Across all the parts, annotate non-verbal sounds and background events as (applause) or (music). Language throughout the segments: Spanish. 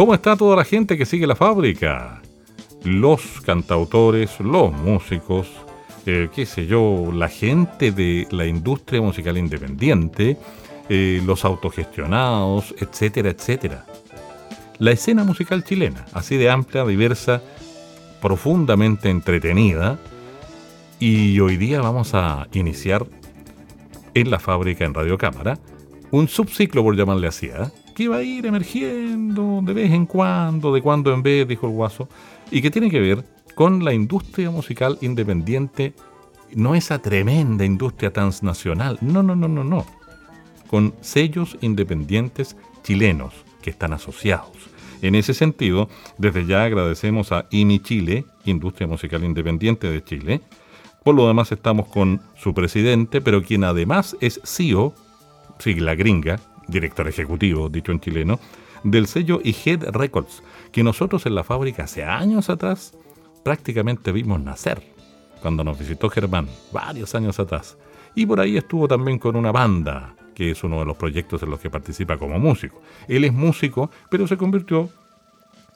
¿Cómo está toda la gente que sigue la fábrica? Los cantautores, los músicos, eh, qué sé yo, la gente de la industria musical independiente, eh, los autogestionados, etcétera, etcétera. La escena musical chilena, así de amplia, diversa, profundamente entretenida, y hoy día vamos a iniciar en la fábrica en Radio Cámara un subciclo, por llamarle así, ¿eh? Que va a ir emergiendo de vez en cuando, de cuando en vez, dijo el guaso, y que tiene que ver con la industria musical independiente, no esa tremenda industria transnacional, no, no, no, no, no, con sellos independientes chilenos que están asociados. En ese sentido, desde ya agradecemos a IMI Chile, Industria Musical Independiente de Chile. Por lo demás estamos con su presidente, pero quien además es CEO, sigla gringa, director ejecutivo, dicho en chileno, del sello IHED Records, que nosotros en la fábrica hace años atrás prácticamente vimos nacer, cuando nos visitó Germán, varios años atrás. Y por ahí estuvo también con una banda, que es uno de los proyectos en los que participa como músico. Él es músico, pero se convirtió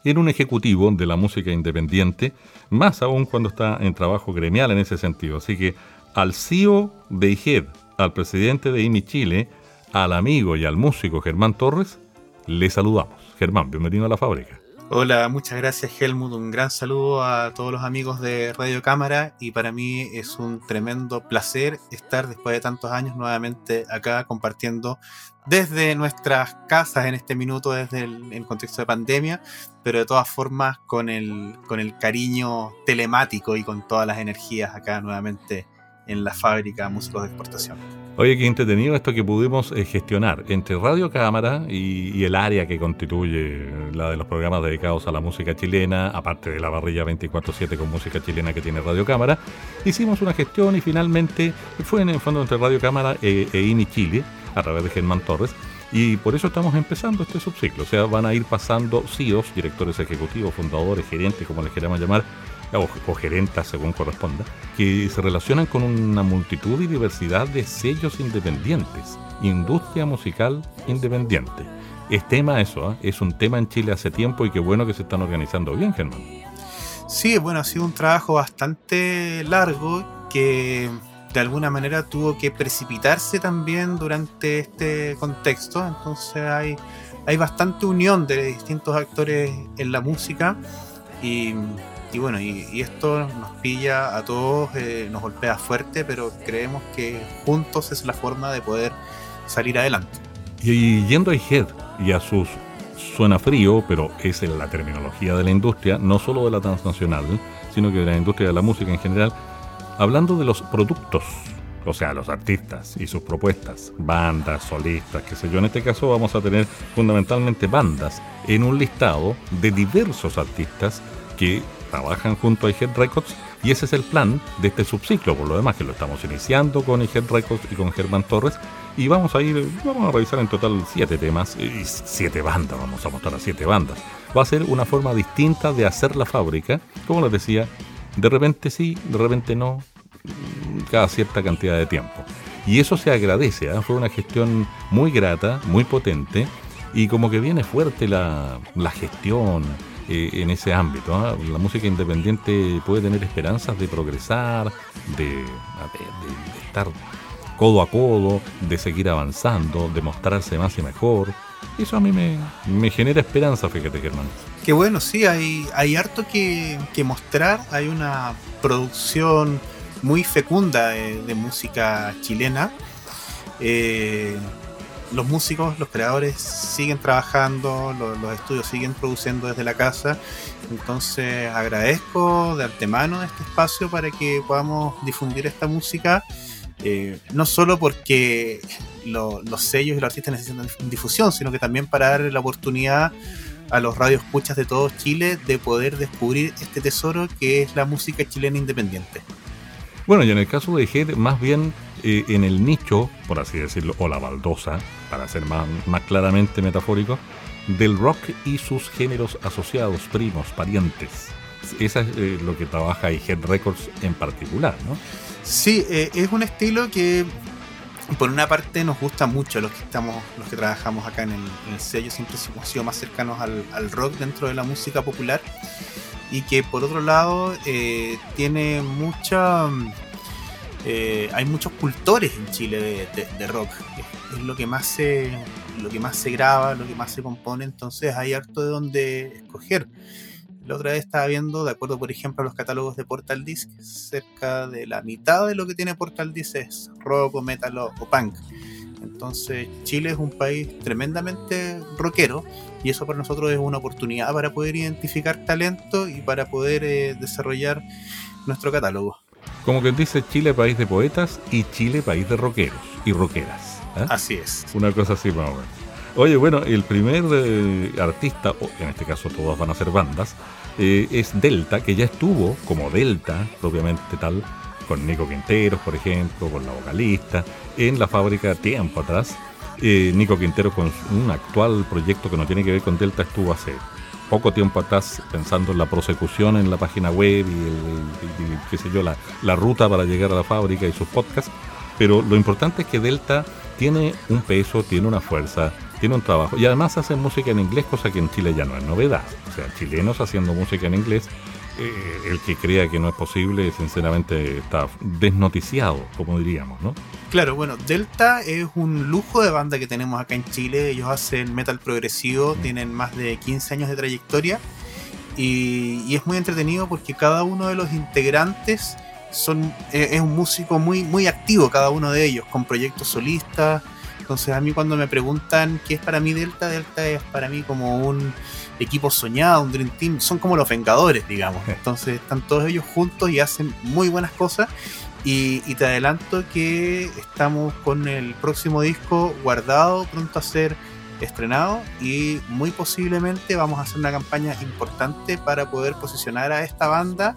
en un ejecutivo de la música independiente, más aún cuando está en trabajo gremial en ese sentido. Así que al CEO de IHED, al presidente de IMI Chile, al amigo y al músico Germán Torres, le saludamos. Germán, bienvenido a la fábrica. Hola, muchas gracias Helmut, un gran saludo a todos los amigos de Radio Cámara y para mí es un tremendo placer estar después de tantos años nuevamente acá compartiendo desde nuestras casas en este minuto, desde el, contexto de pandemia, pero de todas formas con el, con el cariño telemático y con todas las energías acá nuevamente en la fábrica Músicos de Exportación. Oye, qué entretenido esto que pudimos eh, gestionar entre Radio Cámara y, el área que constituye la de los programas dedicados a la música chilena, aparte de la barrilla 24-7 con música chilena que tiene Radio Cámara. Hicimos una gestión y finalmente fue en el fondo entre Radio Cámara e, e INI Chile, a través de Germán Torres. Y por eso estamos empezando este subciclo. O sea, van a ir pasando CEOs, directores ejecutivos, fundadores, gerentes, como les queramos llamar, o, gerentas según corresponda, que se relacionan con una multitud y diversidad de sellos independientes, industria musical independiente. Es tema eso, ¿eh? es un tema en Chile hace tiempo y qué bueno que se están organizando bien, Germán. Sí, bueno, ha sido un trabajo bastante largo que de alguna manera tuvo que precipitarse también durante este contexto, entonces hay, hay bastante unión de distintos actores en la música y y bueno, y, esto nos pilla a todos, eh, nos golpea fuerte, pero creemos que juntos es la forma de poder salir adelante. Y yendo a IGED y a sus suena frío, pero es la terminología de la industria, no solo de la transnacional, sino que de la industria de la música en general, hablando de los productos, o sea, los artistas y sus propuestas, bandas, solistas, qué sé yo. En este caso vamos a tener fundamentalmente bandas en un listado de diversos artistas que trabajan junto a iHead Records y ese es el plan de este subciclo, por lo demás que lo estamos iniciando con iHead Records y con Germán Torres y vamos a ir, vamos a revisar en total siete temas y siete bandas, vamos a mostrar a siete bandas. Va a ser una forma distinta de hacer la fábrica, como les decía, de repente sí, de repente no, cada cierta cantidad de tiempo. Y eso se agradece, ¿eh? fue una gestión muy grata, muy potente, y como que viene fuerte la, la gestión, eh, en ese ámbito. ¿ah? La música independiente puede tener esperanzas de progresar, de, estar codo a codo, de seguir avanzando, de mostrarse más y mejor. Eso a mí me, genera esperanza, fíjate, Germán. Qué bueno, sí, hay, hay harto que, mostrar. Hay una producción muy fecunda de, música chilena. Eh, los músicos, los creadores siguen trabajando, los, estudios siguen produciendo desde la casa. Entonces agradezco de antemano este espacio para que podamos difundir esta música Eh, no solo porque los sellos y los artistas necesitan difusión, sino que también para darle la oportunidad a los radioescuchas de todo Chile de poder descubrir este tesoro que es la música chilena independiente. Bueno, y en el caso de Head, más bien eh, en el nicho, por así decirlo, o la baldosa, para ser más, más claramente metafórico, del rock y sus géneros asociados, primos, parientes. Esa es eh, lo que trabaja Head Records en particular, ¿no? Sí, eh, es un estilo que por una parte nos gusta mucho los que estamos, los que trabajamos acá en el, sello, siempre hemos sido más cercanos al, rock dentro de la música popular y que por otro lado tiene mucha eh, hay muchos cultores en Chile de, rock es, lo que más se lo que más se graba lo que más se compone entonces hay harto de donde escoger la otra vez estaba viendo, de acuerdo por ejemplo a los catálogos de Portal Disc, cerca de la mitad de lo que tiene Portal Disc es rock metal o, punk. Entonces Chile es un país tremendamente rockero y eso para nosotros es una oportunidad para poder identificar talento y para poder eh, desarrollar nuestro catálogo. Como que dice Chile país de poetas y Chile país de rockeros y rockeras. ¿eh? Así es. Una cosa así más o menos. Oye, bueno, el primer eh, artista, en este caso todas van a ser bandas, eh, es Delta, que ya estuvo como Delta, propiamente tal, con Nico Quinteros, por ejemplo, con la vocalista, en la fábrica tiempo atrás. Eh, Nico Quinteros con un actual proyecto que no tiene que ver con Delta estuvo hace poco tiempo atrás pensando en la prosecución en la página web y, qué sé yo, la, la ruta para llegar a la fábrica y sus podcasts. Pero lo importante es que Delta tiene un peso, tiene una fuerza, tiene un trabajo. Y además hacen música en inglés, cosa que en Chile ya no es novedad. O sea, chilenos haciendo música en inglés, eh, el que crea que no es posible, sinceramente está desnoticiado, como diríamos, ¿no? Claro, bueno, Delta es un lujo de banda que tenemos acá en Chile. Ellos hacen metal progresivo, mm. tienen más de 15 años de trayectoria. Y, es muy entretenido porque cada uno de los integrantes son, eh, es un músico muy, muy activo, cada uno de ellos, con proyectos solistas entonces a mí cuando me preguntan qué es para mí Delta, Delta es para mí como un equipo soñado, un Dream Team, son como los Vengadores, digamos. (laughs) Entonces están todos ellos juntos y hacen muy buenas cosas. Y, te adelanto que estamos con el próximo disco guardado, pronto a ser estrenado y muy posiblemente vamos a hacer una campaña importante para poder posicionar a esta banda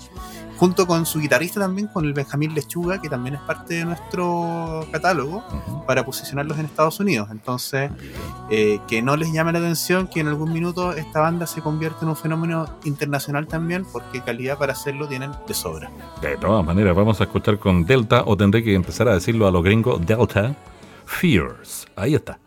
junto con su guitarrista también, con el Benjamín Lechuga, que también es parte de nuestro catálogo, para posicionarlos en Estados Unidos. Entonces, eh, que no les llame la atención que en algún minuto esta banda se convierte en un fenómeno internacional también, porque calidad para hacerlo tienen de sobra. De todas maneras, vamos a escuchar con Delta, o tendré que empezar a decirlo a los gringos, Delta Fears. Ahí está.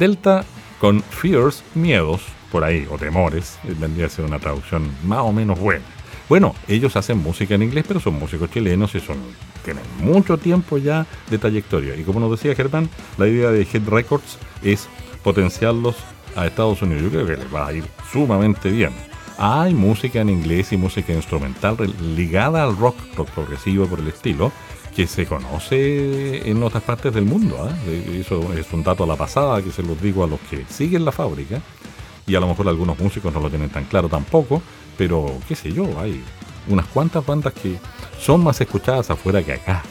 Delta con Fears, miedos, por ahí, o temores, vendría a ser una traducción más o menos buena. Bueno, ellos hacen música en inglés, pero son músicos chilenos y son tienen mucho tiempo ya de trayectoria. Y como nos decía Germán, la idea de Head Records es potenciarlos a Estados Unidos. Yo creo que les va a ir sumamente bien. Hay música en inglés y música instrumental ligada al rock, rock progresivo por el estilo, que se conoce en otras partes del mundo. ¿eh? Eso es un dato a la pasada que se los digo a los que siguen la fábrica. Y a lo mejor algunos músicos no lo tienen tan claro tampoco, pero qué sé yo, hay unas cuantas bandas que son más escuchadas afuera que acá.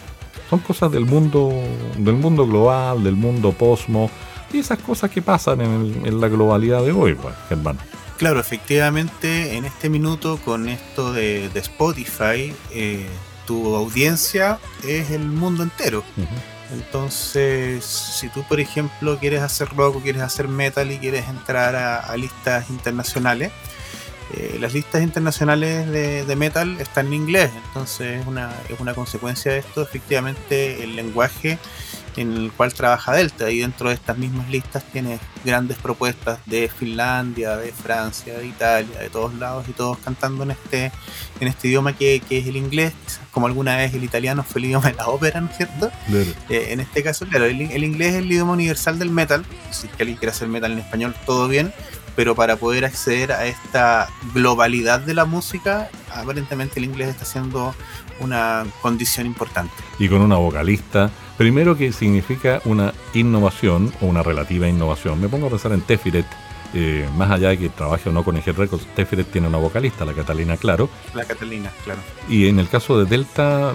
Son cosas del mundo, del mundo global, del mundo posmo, y esas cosas que pasan en, la globalidad de hoy, pues, hermano. Claro, efectivamente, en este minuto con esto de, Spotify, eh, tu audiencia es el mundo entero. Entonces, si tú, por ejemplo, quieres hacer rock o quieres hacer metal y quieres entrar a, listas internacionales, eh, las listas internacionales de, metal están en inglés, entonces es una, es una consecuencia de esto, efectivamente, el lenguaje en el cual trabaja Delta y dentro de estas mismas listas tiene grandes propuestas de Finlandia, de Francia, de Italia, de todos lados y todos cantando en este en este idioma que, es el inglés, como alguna vez el italiano fue el idioma de la ópera, ¿no es cierto? Eh, en este caso, claro, el, inglés es el idioma universal del metal, si alguien quiere hacer metal en español, todo bien, pero para poder acceder a esta globalidad de la música, aparentemente el inglés está siendo una condición importante. Y con una vocalista Primero que significa una innovación o una relativa innovación. Me pongo a pensar en Tefiret, eh, más allá de que trabaje o no con Eje Records, Tefiret tiene una vocalista, la Catalina Claro. La Catalina, claro. Y en el caso de Delta,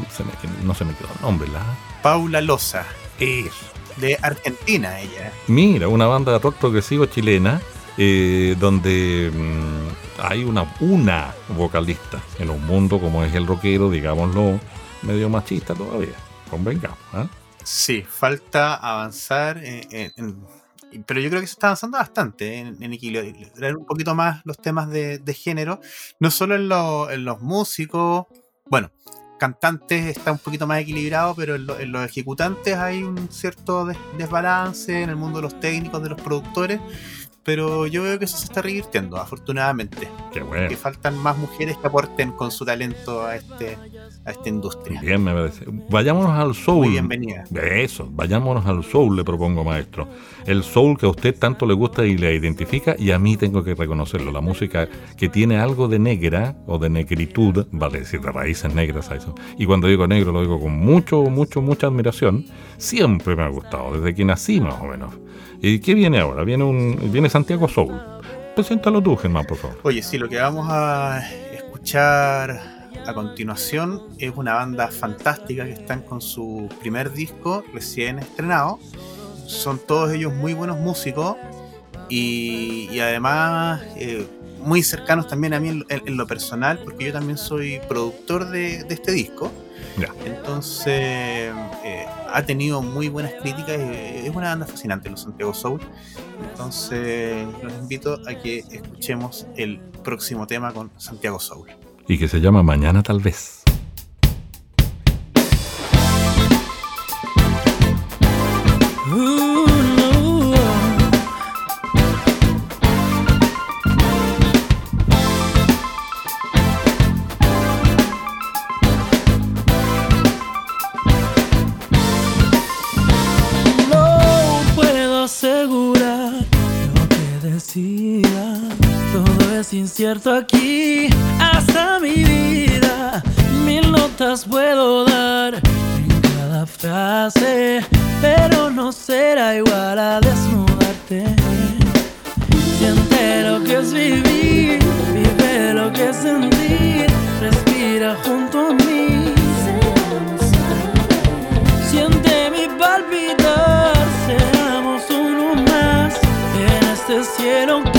no se me quedó el nombre, ¿la? Paula Loza. Eso. De Argentina, ella. Mira, una banda de rock progresivo chilena, eh, donde mm, hay una, una vocalista en un mundo como es el rockero, digámoslo, medio machista todavía. Convengamos, ¿ah? Sí, falta avanzar, pero yo creo que se está avanzando bastante en, en equilibrio, traer un poquito más los temas de, género, no solo en, los músicos, bueno, cantantes está un poquito más equilibrado, pero en, los ejecutantes hay un cierto desbalance en el mundo de los técnicos, de los productores, pero yo veo que eso se está revirtiendo, afortunadamente. Qué bueno. Que faltan más mujeres que aporten con su talento a este a esta industria. Bien, me parece. Vayámonos al soul. bienvenida. Eso, vayámonos al soul, le propongo, maestro. El soul que a usted tanto le gusta y le identifica, y a mí tengo que reconocerlo. La música que tiene algo de negra o de negritud, vale decir, de raíces negras a eso. Y cuando digo negro, lo digo con mucho, mucho, mucha admiración. Siempre me ha gustado, desde que nací más o menos. ¿Y qué viene ahora? Viene, un, viene Santiago Soul. Preséntalo tú, Germán, por favor. Oye, sí, lo que vamos a escuchar a continuación es una banda fantástica que están con su primer disco recién estrenado. Son todos ellos muy buenos músicos y, además eh, muy cercanos también a mí en, lo personal, porque yo también soy productor de, este disco. Entonces, eh, ha tenido muy buenas críticas. y es una banda fascinante, los Santiago Soul. Entonces, los invito a que escuchemos el próximo tema con Santiago Soul. Y que se llama Mañana tal vez. Incierto aquí hasta mi vida. Mil notas puedo dar en cada frase, pero no será igual a desnudarte. Siente lo que es vivir, vive lo que es sentir, respira junto a mí. Siente mi palpitar, seamos uno más en este cielo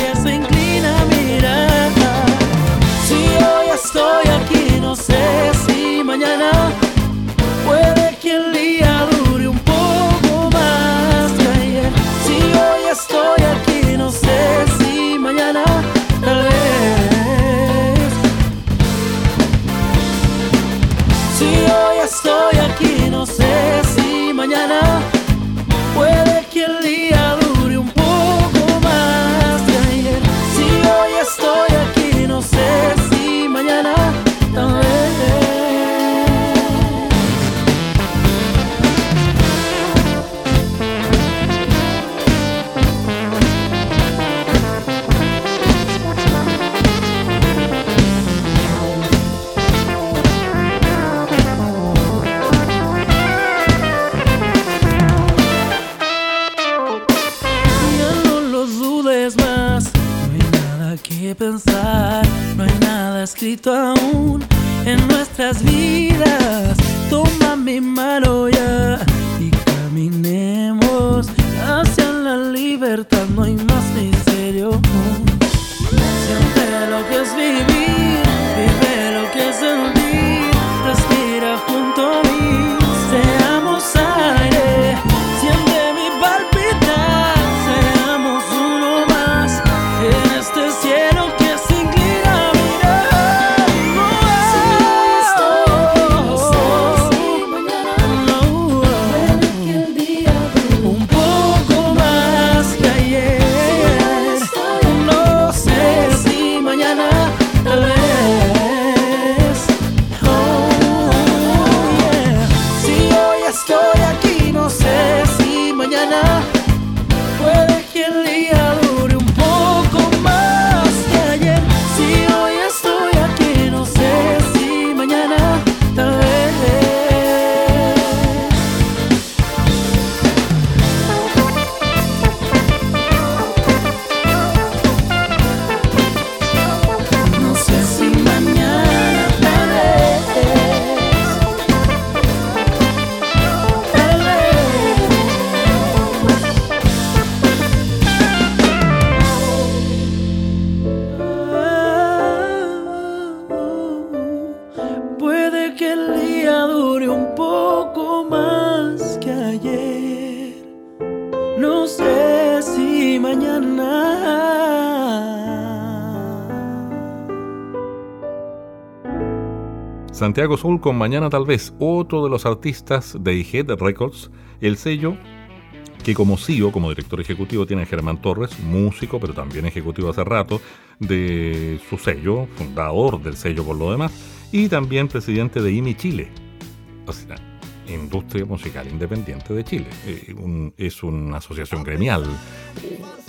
Santiago Soul con Mañana Tal vez, otro de los artistas de Head Records, el sello que como CEO, como director ejecutivo, tiene Germán Torres, músico, pero también ejecutivo hace rato, de su sello, fundador del sello por lo demás, y también presidente de IMI Chile, o sea, Industria Musical Independiente de Chile. Eh, es una asociación gremial,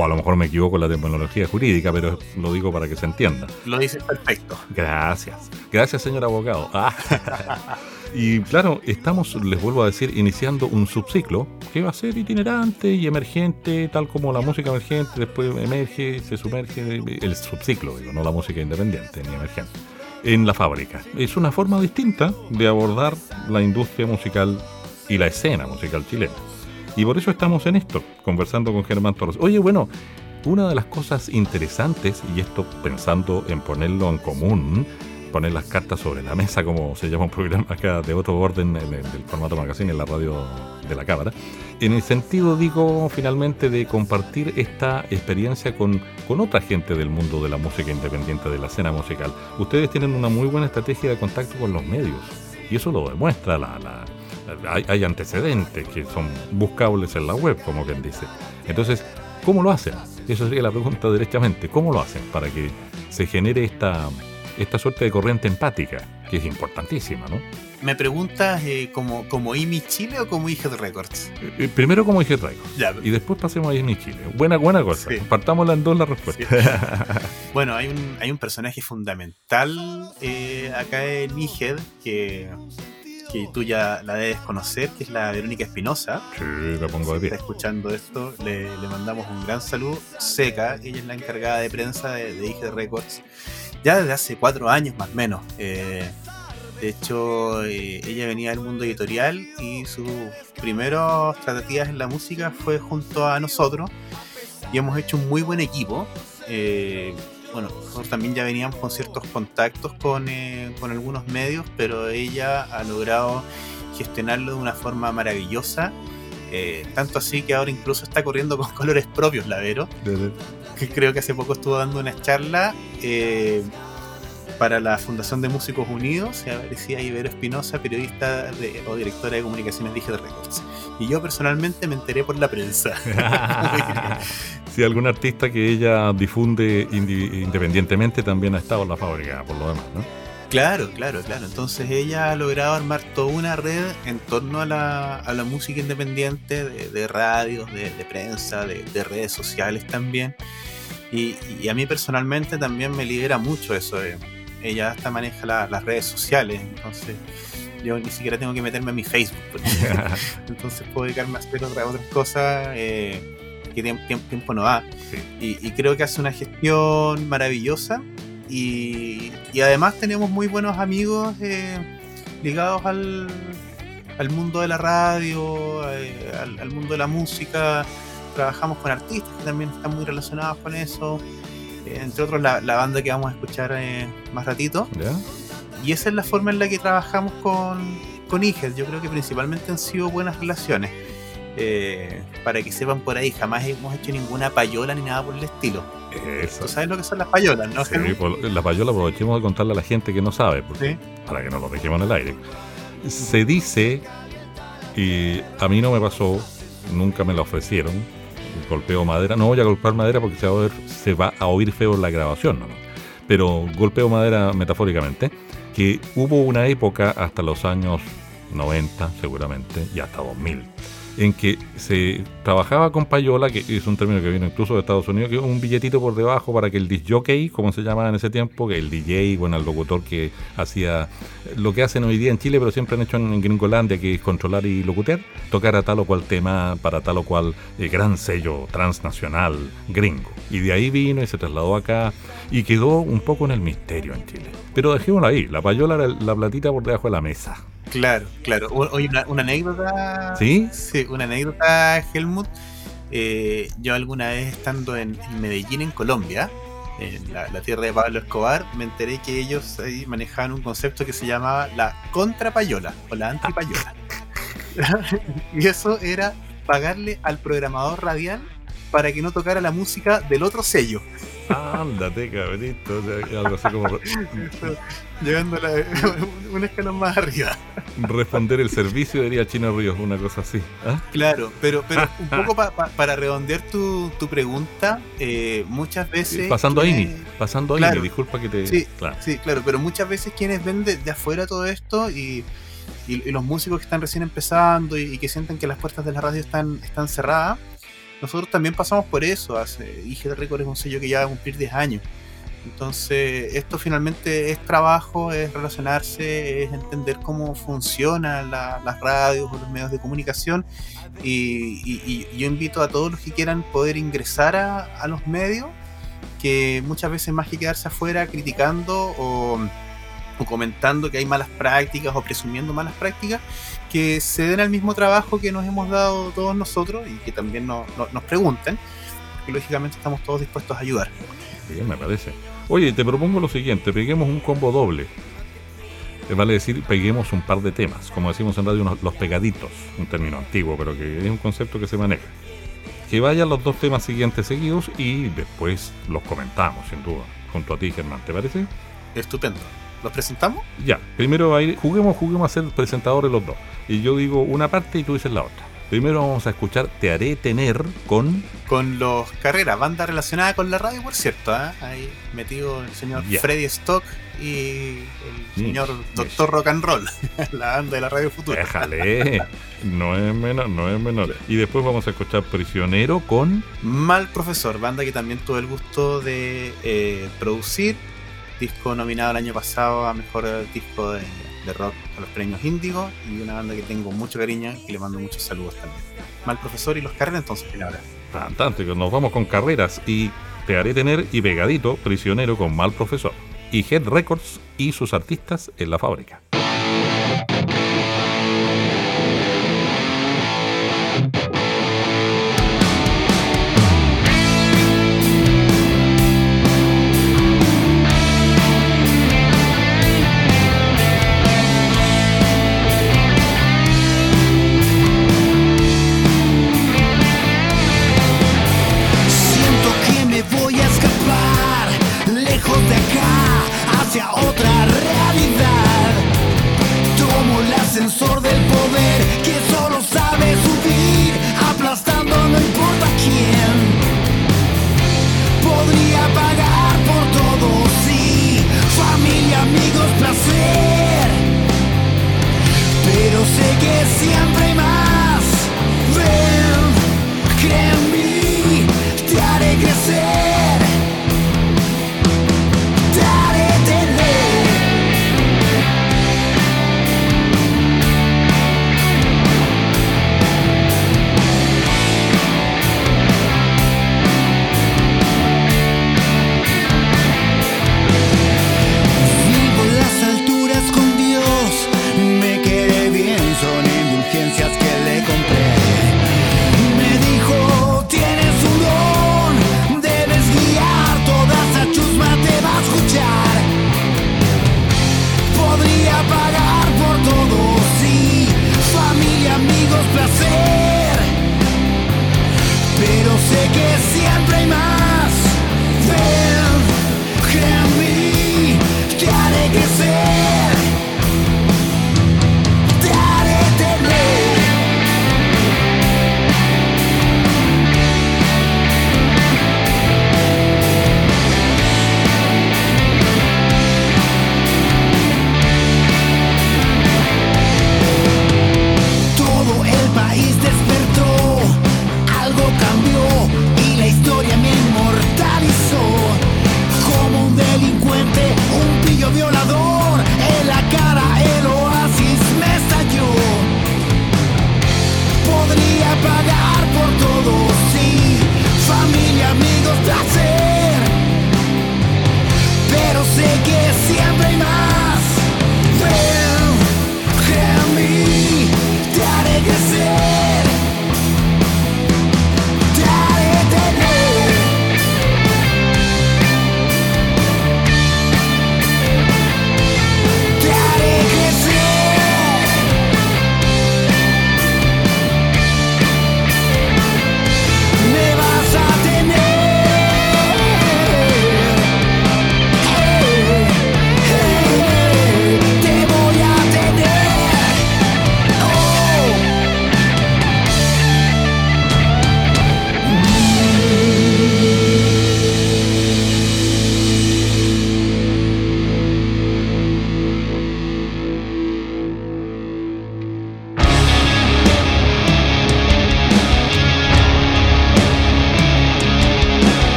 o a lo mejor me equivoco en la terminología jurídica, pero lo digo para que se entienda. Lo dices perfecto. Gracias. Gracias, señor abogado. Ah. (laughs) Y claro, estamos, les vuelvo a decir, iniciando un subciclo que va a ser itinerante y emergente, tal como la música emergente después emerge, se sumerge, el subciclo, digo, no la música independiente ni emergente, en la fábrica. Es una forma distinta de abordar la industria musical y la escena musical chilena. Y por eso estamos en esto, conversando con Germán Torres. Oye, bueno, una de las cosas interesantes, y esto pensando en ponerlo en común, poner las cartas sobre la mesa, como se llama un programa acá de otro orden en el, del formato magazine, en la radio de la cámara, en el sentido, digo, finalmente de compartir esta experiencia con, con otra gente del mundo de la música independiente, de la escena musical. Ustedes tienen una muy buena estrategia de contacto con los medios, y eso lo demuestra la, la hay, hay antecedentes que son buscables en la web, como quien dice. Entonces, ¿cómo lo hacen? Esa sería la pregunta derechamente. ¿Cómo lo hacen para que se genere esta, esta suerte de corriente empática, que es importantísima, ¿no? ¿Me preguntas eh, como, como IMI Chile o como Ihead Records? Eh, eh, Primero como traigo. Ya, Y después pasemos a Disney Chile. Buena, buena cosa. Sí. Partámosla en dos la respuesta. (laughs) Bueno, hay un, hay un personaje fundamental eh, acá en Ihead que, que tú ya la debes conocer, que es la Verónica Espinosa. Sí, la pongo de Si está pie. escuchando esto, le, le mandamos un gran saludo. Seca, ella es la encargada de prensa de, de IG Records, ya desde hace cuatro años más o menos. Eh, de hecho, eh, ella venía del mundo editorial y sus primeros tratativas en la música fue junto a nosotros y hemos hecho un muy buen equipo. Eh, bueno, nosotros también ya veníamos con ciertos contactos con, eh, con algunos medios, pero ella ha logrado gestionarlo de una forma maravillosa. Eh, tanto así que ahora incluso está corriendo con (laughs) colores propios la Vero, que creo que hace poco estuvo dando una charla eh, para la Fundación de Músicos Unidos, se aparecía Ibero Espinosa, periodista de- o directora de comunicaciones de Digital Records. Y yo personalmente me enteré por la prensa. (laughs) (laughs) si algún artista que ella difunde independientemente también ha estado en la fábrica, por lo demás, ¿no? Claro, claro, claro. Entonces ella ha logrado armar toda una red en torno a la, a la música independiente, de, de radios, de, de prensa, de, de redes sociales también. Y, y a mí personalmente también me lidera mucho eso. de- ella hasta maneja la- las redes sociales, entonces yo ni siquiera tengo que meterme a mi Facebook. (laughs) entonces puedo dedicarme a hacer otra- otras cosas eh, que tiemp- tiemp- tiempo no da. Sí. Y, y creo que hace una gestión maravillosa Y, además tenemos muy buenos amigos eh, ligados al, al, mundo de la radio, eh, al, mundo de la música. Trabajamos con artistas que también están muy relacionados con eso. Entre otros, la, banda que vamos a escuchar más ratito. Y esa es la forma en la que trabajamos con, con. Yo creo que principalmente han sido buenas relaciones. para que sepan por ahí, jamás hemos hecho ninguna payola ni nada por el estilo eso. ¿Tú sabes lo que son las payolas, no? Sí, la payola aprovechemos de contarle a la gente que no sabe, para que no lo dejemos en el aire. Se dice, y a mí no me pasó, nunca me la ofrecieron, golpeo madera, no voy a golpear madera porque se va a oír, se va a oír feo en la grabación, ¿no? pero golpeo madera metafóricamente, que hubo una época hasta los años 90 seguramente y hasta 2000 en que se trabajaba con payola, que es un término que vino incluso de Estados Unidos, que un billetito por debajo para que el disjockey, como se llamaba en ese tiempo, que el DJ, bueno, el locutor que hacía lo que hacen hoy día en Chile, pero siempre han hecho en, Gringolandia, que es controlar y locutear, tocar tal o cual tema para tal o cual eh, gran sello transnacional gringo. Y de ahí vino y se trasladó acá y quedó un poco en el misterio en Chile. Pero dejémoslo ahí, la payola era la platita por debajo de la mesa. Claro, claro. Oye, una, anécdota. ¿Sí? Sí, una anécdota, Helmut. Eh, yo alguna vez estando en, Medellín, en Colombia, en la, tierra de Pablo Escobar, me enteré que ellos ahí manejaban un concepto que se llamaba la contrapayola o la antipayola. (laughs) (laughs) y eso era pagarle al programador radial para que no tocara la música del otro sello. Ándate, cabrito. algo así como. Llegando a (laughs) un escalón más arriba. Responder el servicio, diría Chino Ríos, una cosa así. ¿ah? Claro, pero, pero (laughs) un poco para redondear tu, pregunta, eh, muchas veces. Pasando ahí, pasando ahí, disculpa que te. Sí claro. sí, claro, pero muchas veces quienes ven de, afuera todo esto y, y, los músicos que están recién empezando y, y, que sienten que las puertas de la radio están, están cerradas nosotros también pasamos por eso. Hace, IG Record es un sello que ya va a cumplir 10 años. Entonces, esto finalmente es trabajo, es relacionarse, es entender cómo funcionan las radios o los medios de comunicación. Y, yo invito a todos los que quieran poder ingresar a, los medios, que muchas veces más que quedarse afuera criticando o comentando que hay malas prácticas o presumiendo malas prácticas, que se den al mismo trabajo que nos hemos dado todos nosotros y que también nos pregunten, porque lógicamente estamos todos dispuestos a ayudar. Bien, me parece. Oye, te propongo lo siguiente, peguemos un combo doble. Vale decir, peguemos un par de temas, como decimos en radio, los pegaditos, un término antiguo, pero que es un concepto que se maneja. Que vayan los dos temas siguientes seguidos y después los comentamos, sin duda, junto a ti, Germán, ¿te parece? Estupendo. ¿Los presentamos? Ya, primero juguemos, juguemos a ser presentadores los dos. Y yo digo una parte y tú dices la otra. Primero vamos a escuchar Te haré tener con... Con los Carreras, banda relacionada con la radio, por cierto. ¿eh? Ahí metido el señor Freddy Stock y el señor Doctor Rock and Roll, (laughs) la banda de la radio futura. Déjale, no es menor, no es menor. Y después vamos a escuchar Prisionero con... Mal Profesor, banda que también tuve el gusto de eh, producir disco nominado el año pasado a mejor disco de, rock a los premios Índigo y una banda que tengo mucho cariño y le mando muchos saludos también. Mal profesor y los carreras, entonces, palabra. Fantástico, nos vamos con carreras y te haré tener y pegadito prisionero con mal profesor. Y Head Records y sus artistas en la fábrica.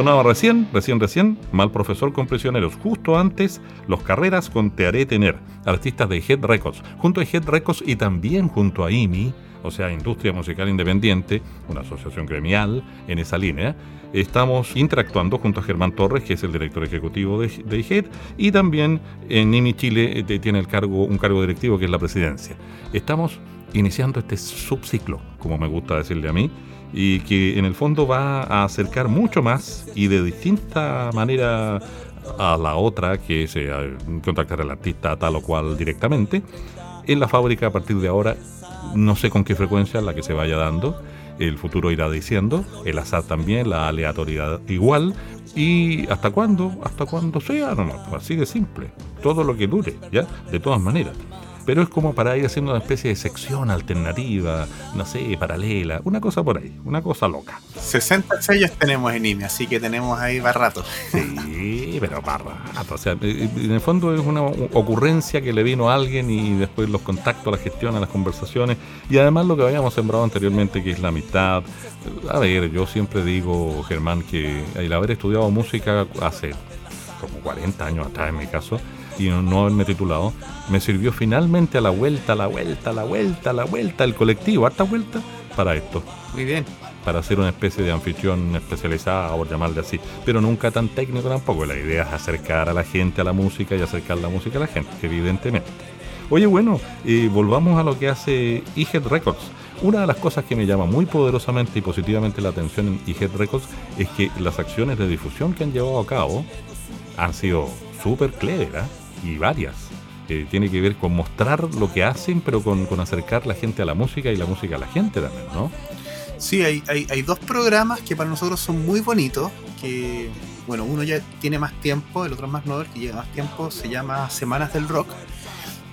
Sonaba recién, recién, recién, Mal Profesor con Prisioneros. Justo antes, Los Carreras con Te Haré Tener, artistas de Head Records. Junto a Head Records y también junto a IMI, o sea, Industria Musical Independiente, una asociación gremial en esa línea, estamos interactuando junto a Germán Torres, que es el director ejecutivo de, de Head, y también en IMI Chile eh, tiene el cargo, un cargo directivo que es la presidencia. Estamos iniciando este subciclo, como me gusta decirle a mí, y que en el fondo va a acercar mucho más y de distinta manera a la otra que se contactar al artista tal o cual directamente. En la fábrica a partir de ahora no sé con qué frecuencia la que se vaya dando, el futuro irá diciendo, el azar también, la aleatoriedad igual, y hasta cuándo, hasta cuándo sea, así de simple, todo lo que dure, ¿ya? De todas maneras pero es como para ir haciendo una especie de sección alternativa, no sé, paralela, una cosa por ahí, una cosa loca. 60 sellos tenemos en IME, así que tenemos ahí para rato. Sí, pero para rato. O sea, en el fondo es una ocurrencia que le vino a alguien y después los contactos, la gestión, las conversaciones y además lo que habíamos sembrado anteriormente, que es la amistad. A ver, yo siempre digo, Germán, que el haber estudiado música hace como 40 años atrás en mi caso, y no haberme titulado, me sirvió finalmente a la vuelta, a la vuelta, a la vuelta, a la vuelta, el colectivo, harta vuelta para esto. Muy bien. Para ser una especie de anfitrión especializada, por llamarle así, pero nunca tan técnico tampoco. La idea es acercar a la gente a la música y acercar la música a la gente, evidentemente. Oye, bueno, eh, volvamos a lo que hace E-Head Records. Una de las cosas que me llama muy poderosamente y positivamente la atención en E-Head Records es que las acciones de difusión que han llevado a cabo han sido súper clever, ¿eh? Y varias. que tiene que ver con mostrar lo que hacen, pero con, acercar la gente a la música y la música a la gente también, ¿no? Sí, hay, hay, dos programas que para nosotros son muy bonitos, que, bueno, uno ya tiene más tiempo, el otro más nuevo, que lleva más tiempo, se llama Semanas del Rock,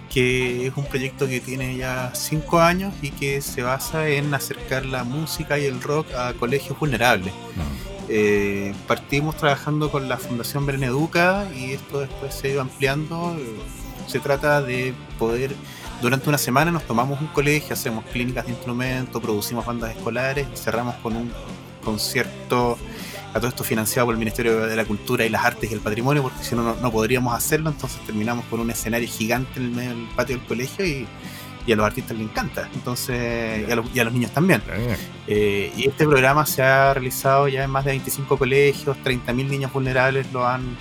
que es un proyecto que tiene ya cinco años y que se basa en acercar la música y el rock a colegios vulnerables. Mm. Eh, partimos trabajando con la Fundación Bereneduca y esto después se ha ido ampliando. Se trata de poder, durante una semana nos tomamos un colegio, hacemos clínicas de instrumentos, producimos bandas escolares y cerramos con un concierto a todo esto financiado por el Ministerio de la Cultura y las Artes y el Patrimonio, porque si no, no podríamos hacerlo, entonces terminamos con un escenario gigante en el medio del patio del colegio y y a los artistas les encanta, entonces, y a los, niños también. Eh, y este programa se ha realizado ya en más de 25 colegios, 30.000 niños vulnerables lo han,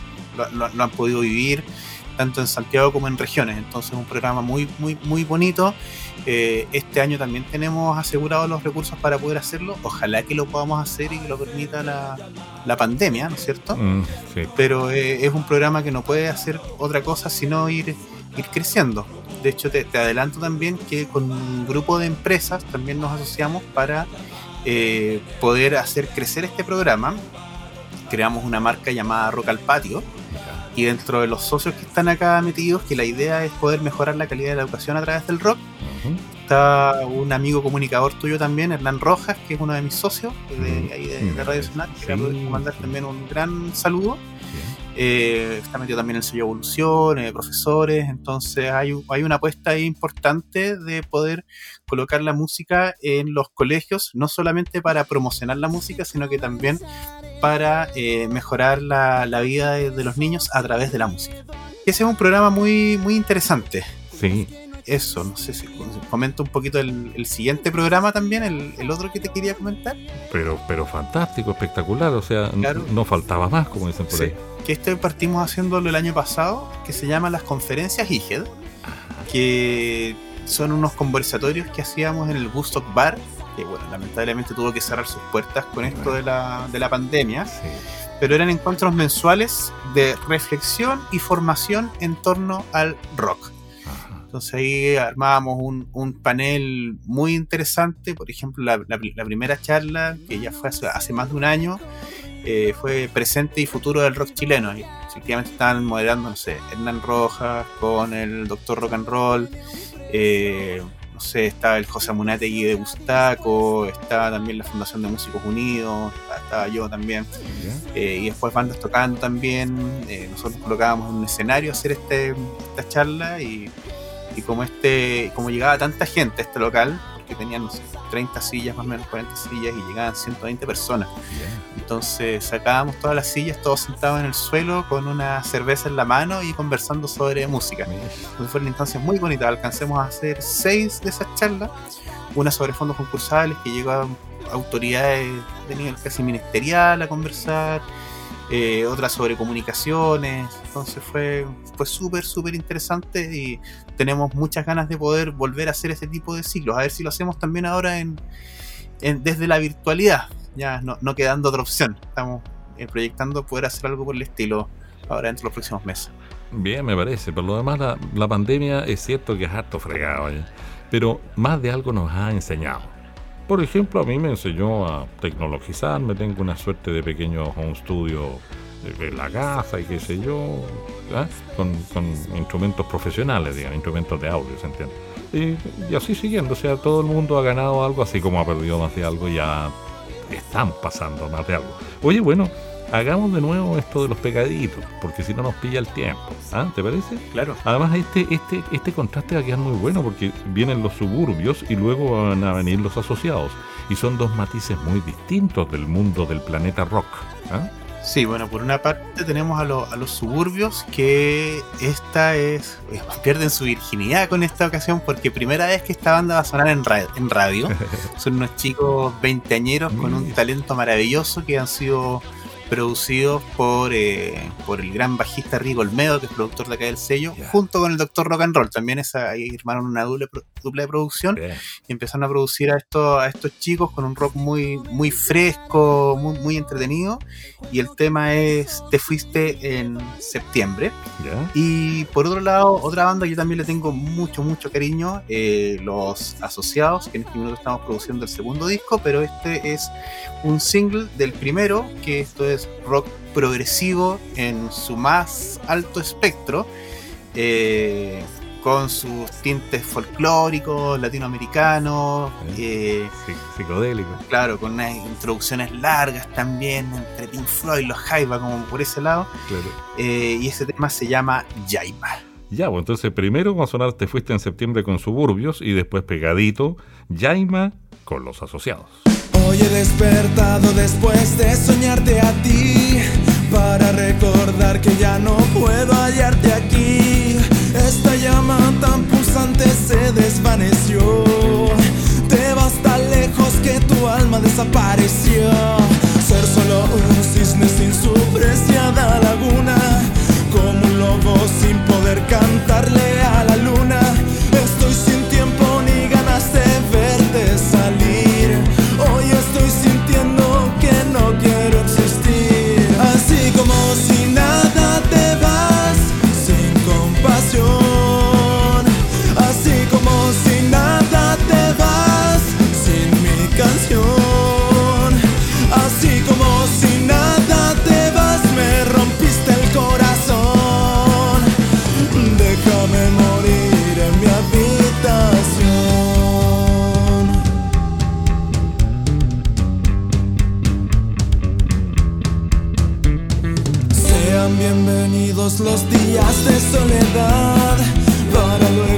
lo, han podido vivir tanto en Santiago como en regiones. Entonces un programa muy, muy, muy bonito. Eh, este año también tenemos asegurados los recursos para poder hacerlo. Ojalá que lo podamos hacer y que lo permita la, la pandemia, ¿no es cierto? Mm, Pero eh, es un programa que no puede hacer otra cosa sino ir, ir creciendo. De hecho, te, adelanto también que con un grupo de empresas también nos asociamos para eh, poder hacer crecer este programa. Creamos una marca llamada Rock al Patio y dentro de los socios que están acá metidos, que la idea es poder mejorar la calidad de la educación a través del rock. Está un amigo comunicador tuyo también, Hernán Rojas, que es uno de mis socios de, de, Radio Sonar, que le mandar también un gran saludo. Eh, está metido también el sello Evolución, eh, profesores, entonces hay, hay una apuesta importante de poder colocar la música en los colegios, no solamente para promocionar la música, sino que también para eh, mejorar la, la vida de, los niños a través de la música. Ese es un programa muy, muy interesante. Sí. Eso, no sé si comento un poquito el, siguiente programa también, el, otro que te quería comentar. Pero, pero fantástico, espectacular, o sea, no faltaba más, como dicen por ahí. Que este partimos haciéndolo el año pasado, que se llama las conferencias IGED, que son unos conversatorios que hacíamos en el Woodstock Bar que bueno, lamentablemente tuvo que cerrar sus puertas con esto de la, de la pandemia, pero eran encuentros mensuales de reflexión y formación en torno al rock. Entonces ahí armábamos un, un, panel muy interesante, por ejemplo, la, la, primera charla, que ya fue hace, más de un año, eh, fue presente y futuro del rock chileno. Y efectivamente estaban moderando, no sé, Hernán Rojas con el Doctor Rock and Roll, eh, no sé, estaba el José Munategui de Bustaco, estaba también la Fundación de Músicos Unidos, estaba yo también, eh, y después bandas tocando también, eh, nosotros colocábamos un escenario hacer este, esta charla y, y, como este como llegaba tanta gente a este local, porque tenían no sé, 30 sillas, más o menos 40 sillas, y llegaban 120 personas. Entonces sacábamos todas las sillas, todos sentados en el suelo, con una cerveza en la mano y conversando sobre música. Entonces fue una instancia muy bonita. Alcancemos a hacer seis de esas charlas, una sobre fondos concursales que llegó a autoridades de nivel casi ministerial a conversar. Eh, otra sobre comunicaciones. Entonces fue, fue súper, súper interesante y tenemos muchas ganas de poder volver a hacer ese tipo de ciclos. A ver si lo hacemos también ahora en, desde la virtualidad, ya no, no quedando otra opción. Estamos eh, proyectando poder hacer algo por el estilo ahora dentro de los próximos meses. Bien, me parece. Por lo demás, la, la pandemia es cierto que es harto fregado, pero más de algo nos ha enseñado por ejemplo, a mí me enseñó a tecnologizarme, tengo una suerte de pequeño home studio de la casa y qué sé yo, ¿ah? con, instrumentos profesionales, digamos, instrumentos de audio, ¿se entiende? Y, y, así siguiendo, o sea, todo el mundo ha ganado algo, así como ha perdido más de algo, ya están pasando más de algo. Oye, bueno, hagamos de nuevo esto de los pecaditos, porque si no nos pilla el tiempo. ¿Ah? ¿Te parece? Claro. Además, este, este, este contraste va a quedar muy bueno porque vienen los suburbios y luego van a venir los asociados. Y son dos matices muy distintos del mundo del planeta rock. ¿ah? Sí, bueno, por una parte tenemos a, a, los suburbios que esta es, eh, pierden su virginidad con esta ocasión porque primera vez que esta banda va a sonar en, en radio. (laughs) Son unos chicos veinteañeros con un talento maravilloso que han sido producido por, eh, por el gran bajista Rigo Olmedo, que es productor de acá del sello, junto con el Doctor Rock and Roll. También esa, ahí armaron una doble, dupla de producción y empezaron a producir a estos, a estos chicos con un rock muy, muy fresco, muy, muy entretenido. Y el tema es Te fuiste en septiembre. Y por otro lado, otra banda que yo también le tengo mucho, mucho cariño, eh, Los Asociados, que en este momento estamos produciendo el segundo disco, pero este es un single del primero, que esto es rock progresivo en su más alto espectro, eh, con sus tintes folclóricos, latinoamericanos, eh, psicodélicos. Claro, con unas introducciones largas también, entre Pink Floyd y los Jaiba, como por ese lado. Eh, y ese tema se llama Jaima. Ya, pues entonces primero va a sonar Te fuiste en septiembre con Suburbios y después pegadito Jaima con los asociados. Hoy he despertado después de soñarte a ti Para recordar que ya no puedo hallarte aquí. Esta llama tan pulsante se desvaneció. Te vas tan lejos que tu alma desapareció. Ser solo un cisne sin su preciada laguna Como un lobo sin poder Ahí todos los días de soledad para luego.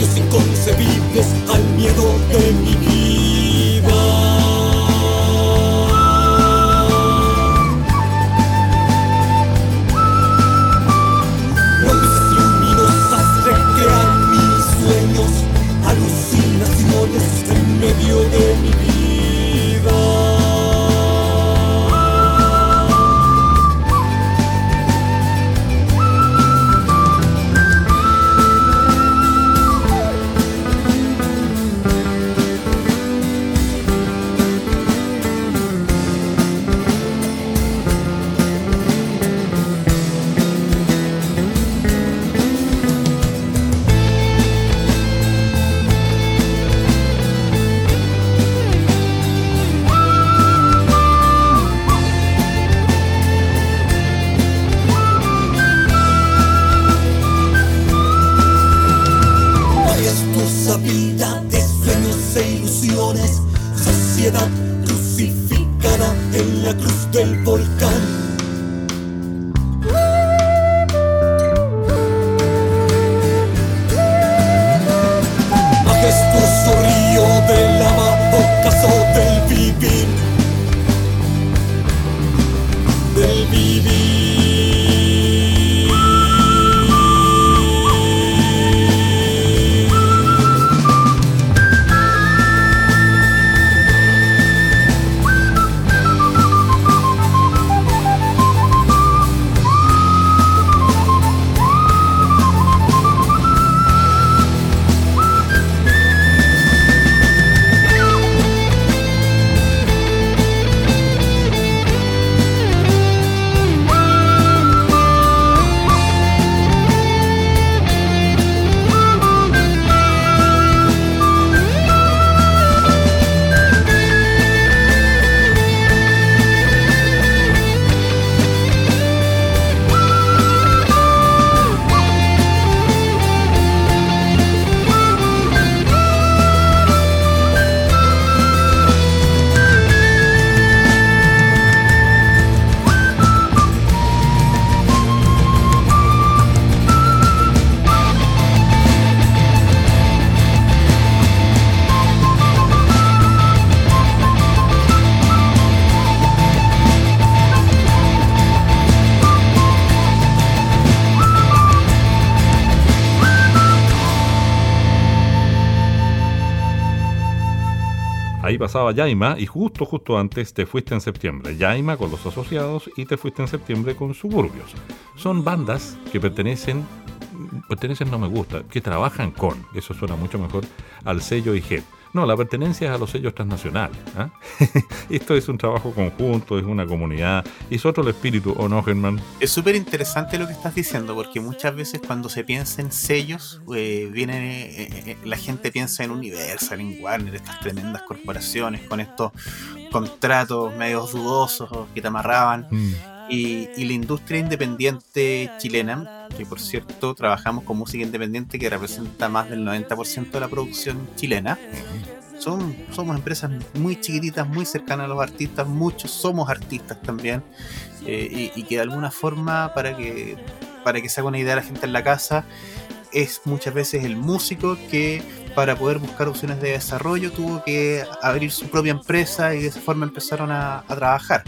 sueños inconcebibles al miedo de mi vida. Pasaba Yaima y justo, justo antes te fuiste en septiembre. Yaima con los asociados y te fuiste en septiembre con Suburbios. Son bandas que pertenecen, pertenecen no me gusta, que trabajan con, eso suena mucho mejor, al sello IG. No, la pertenencia es a los sellos transnacionales. ¿ah? (laughs) Esto es un trabajo conjunto, es una comunidad, es otro el espíritu, ¿o no, Germán? Es súper interesante lo que estás diciendo, porque muchas veces cuando se piensa en sellos, eh, viene, eh, eh, la gente piensa en Universal, en Warner, estas tremendas corporaciones con estos contratos medios dudosos que te amarraban. Mm. Y, y, la industria independiente chilena, que por cierto trabajamos con música independiente que representa más del 90% de la producción chilena, son, somos empresas muy chiquititas, muy cercanas a los artistas, muchos somos artistas también, eh, y, que de alguna forma, para que, para que se una idea la gente en la casa, es muchas veces el músico que para poder buscar opciones de desarrollo tuvo que abrir su propia empresa y de esa forma empezaron a, a trabajar.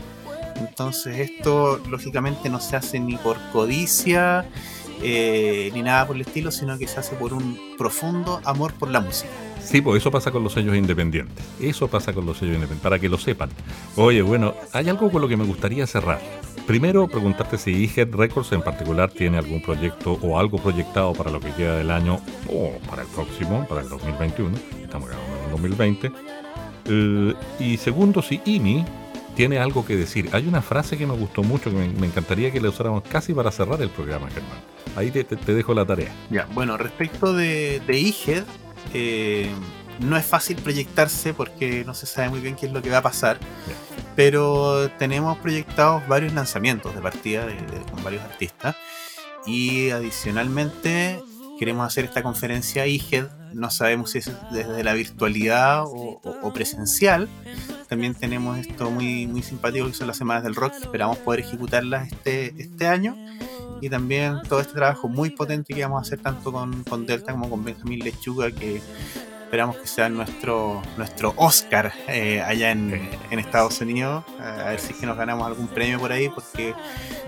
Entonces esto lógicamente no se hace ni por codicia eh, ni nada por el estilo, sino que se hace por un profundo amor por la música. Sí, pues eso pasa con los sellos independientes. Eso pasa con los sellos independientes, para que lo sepan. Oye, bueno, hay algo con lo que me gustaría cerrar. Primero, preguntarte si E-Head Records en particular tiene algún proyecto o algo proyectado para lo que queda del año o para el próximo, para el 2021. Estamos grabando en el 2020. Eh, y segundo, si IMI tiene algo que decir. Hay una frase que me gustó mucho, que me, encantaría que la usáramos casi para cerrar el programa, Germán. Ahí te, dejo la tarea. Ya, bueno, respecto de, de IGED, eh, no es fácil proyectarse porque no se sabe muy bien qué es lo que va a pasar. Pero tenemos proyectados varios lanzamientos de partida con varios artistas. Y adicionalmente queremos hacer esta conferencia IGED. No sabemos si es desde la virtualidad o presencial también tenemos esto muy, muy simpático que son las semanas del rock. Esperamos poder ejecutarlas este, este año. Y también todo este trabajo muy potente que vamos a hacer tanto con, con Delta como con Benjamín Lechuga, que esperamos que sea nuestro, nuestro Oscar eh, allá en, en, Estados Unidos. A ver si es que nos ganamos algún premio por ahí, porque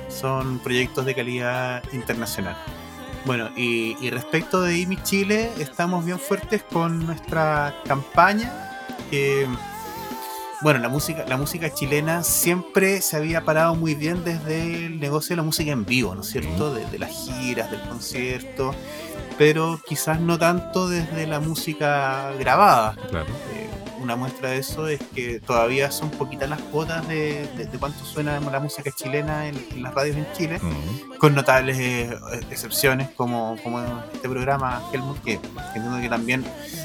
son proyectos de calidad internacional. Bueno, y, y respecto de IMI Chile, estamos bien fuertes con nuestra campaña. Que bueno, la música, la música chilena siempre se había parado muy bien desde el negocio de la música en vivo, ¿no es cierto? Desde las giras, del concierto, pero quizás no tanto desde la música grabada. Claro. Eh, una muestra de eso es que todavía son poquitas las cuotas de, cuánto suena la música chilena en, las radios en Chile, con notables eh, excepciones como, como este programa Helmut, que entiendo que también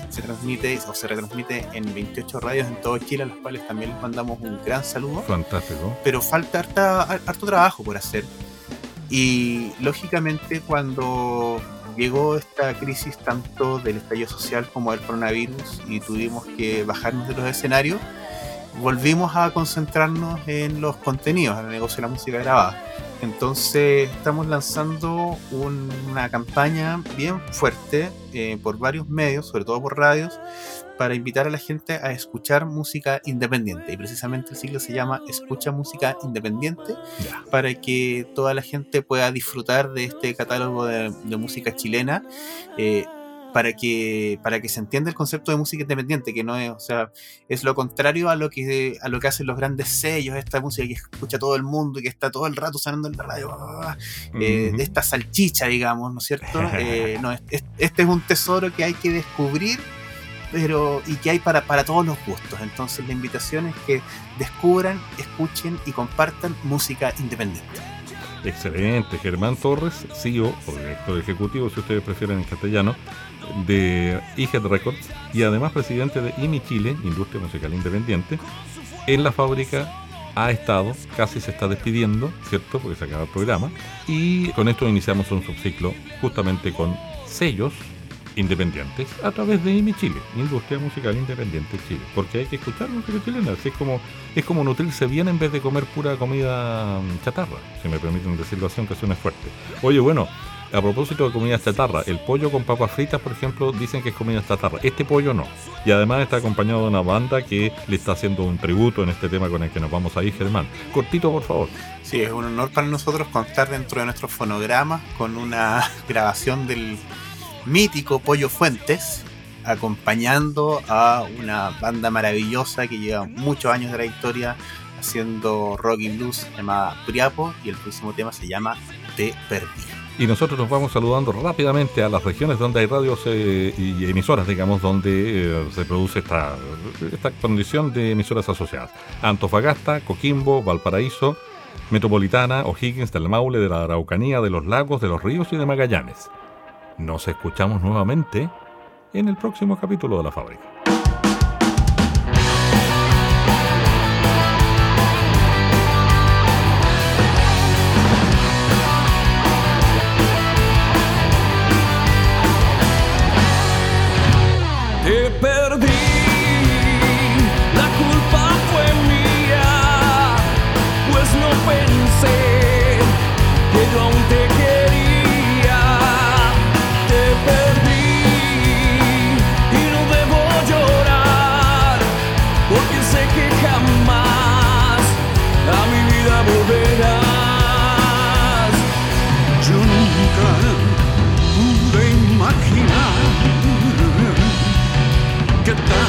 se transmite o se retransmite en 28 radios en todo Chile, a las cuales también les mandamos un gran saludo. Fantástico. Pero falta harto trabajo por hacer. Y lógicamente cuando llegó esta crisis tanto del estallido social como del coronavirus y tuvimos que bajarnos de los escenarios, volvimos a concentrarnos en los contenidos, en el negocio de la música grabada. Entonces estamos lanzando una campaña bien fuerte eh, por varios medios, sobre todo por radios, para invitar a la gente a escuchar música independiente. Y precisamente el ciclo se llama Escucha Música Independiente, para que toda la gente pueda disfrutar de este catálogo de, música chilena. Eh, para que, para que se entienda el concepto de música independiente, que no es, o sea, es lo contrario a lo que a lo que hacen los grandes sellos, esta música que escucha todo el mundo y que está todo el rato sonando en la radio, eh, de esta salchicha, digamos, ¿no es cierto? Eh, (laughs) no, este es un tesoro que hay que descubrir pero y que hay para, para todos los gustos. Entonces la invitación es que descubran, escuchen y compartan música independiente. Excelente, Germán Torres, CEO o director ejecutivo, si ustedes prefieren en castellano, de IGED Records y además presidente de IMI Chile, Industria Musical Independiente. En la fábrica ha estado, casi se está despidiendo, ¿cierto? Porque se acaba el programa. Y con esto iniciamos un subciclo justamente con sellos independientes a través de IMI Chile, Industria Musical Independiente Chile, porque hay que escuchar música chilena, es como, es como nutrirse bien en vez de comer pura comida chatarra, si me permiten decirlo así, aunque suene fuerte. Oye, bueno, a propósito de comida chatarra, el pollo con papas fritas, por ejemplo, dicen que es comida chatarra. Este pollo no. Y además está acompañado de una banda que le está haciendo un tributo en este tema con el que nos vamos a ir, Germán. Cortito, por favor. Sí, es un honor para nosotros contar dentro de nuestro fonograma con una (laughs) grabación del mítico Pollo Fuentes, acompañando a una banda maravillosa que lleva muchos años de trayectoria haciendo rock y blues llamada Priapo y el próximo tema se llama Te Perdí. Y nosotros nos vamos saludando rápidamente a las regiones donde hay radios eh, y emasoras, digamos, donde eh, se produce esta, esta condición de emisoras asociadas. Antofagasta, Coquimbo, Valparaíso, Metropolitana, O'Higgins, del Maule, de la Araucanía, de los lagos, de los ríos y de Magallanes. Nos escuchamos nuevamente en el próximo capítulo de La Fábrica. Cerramos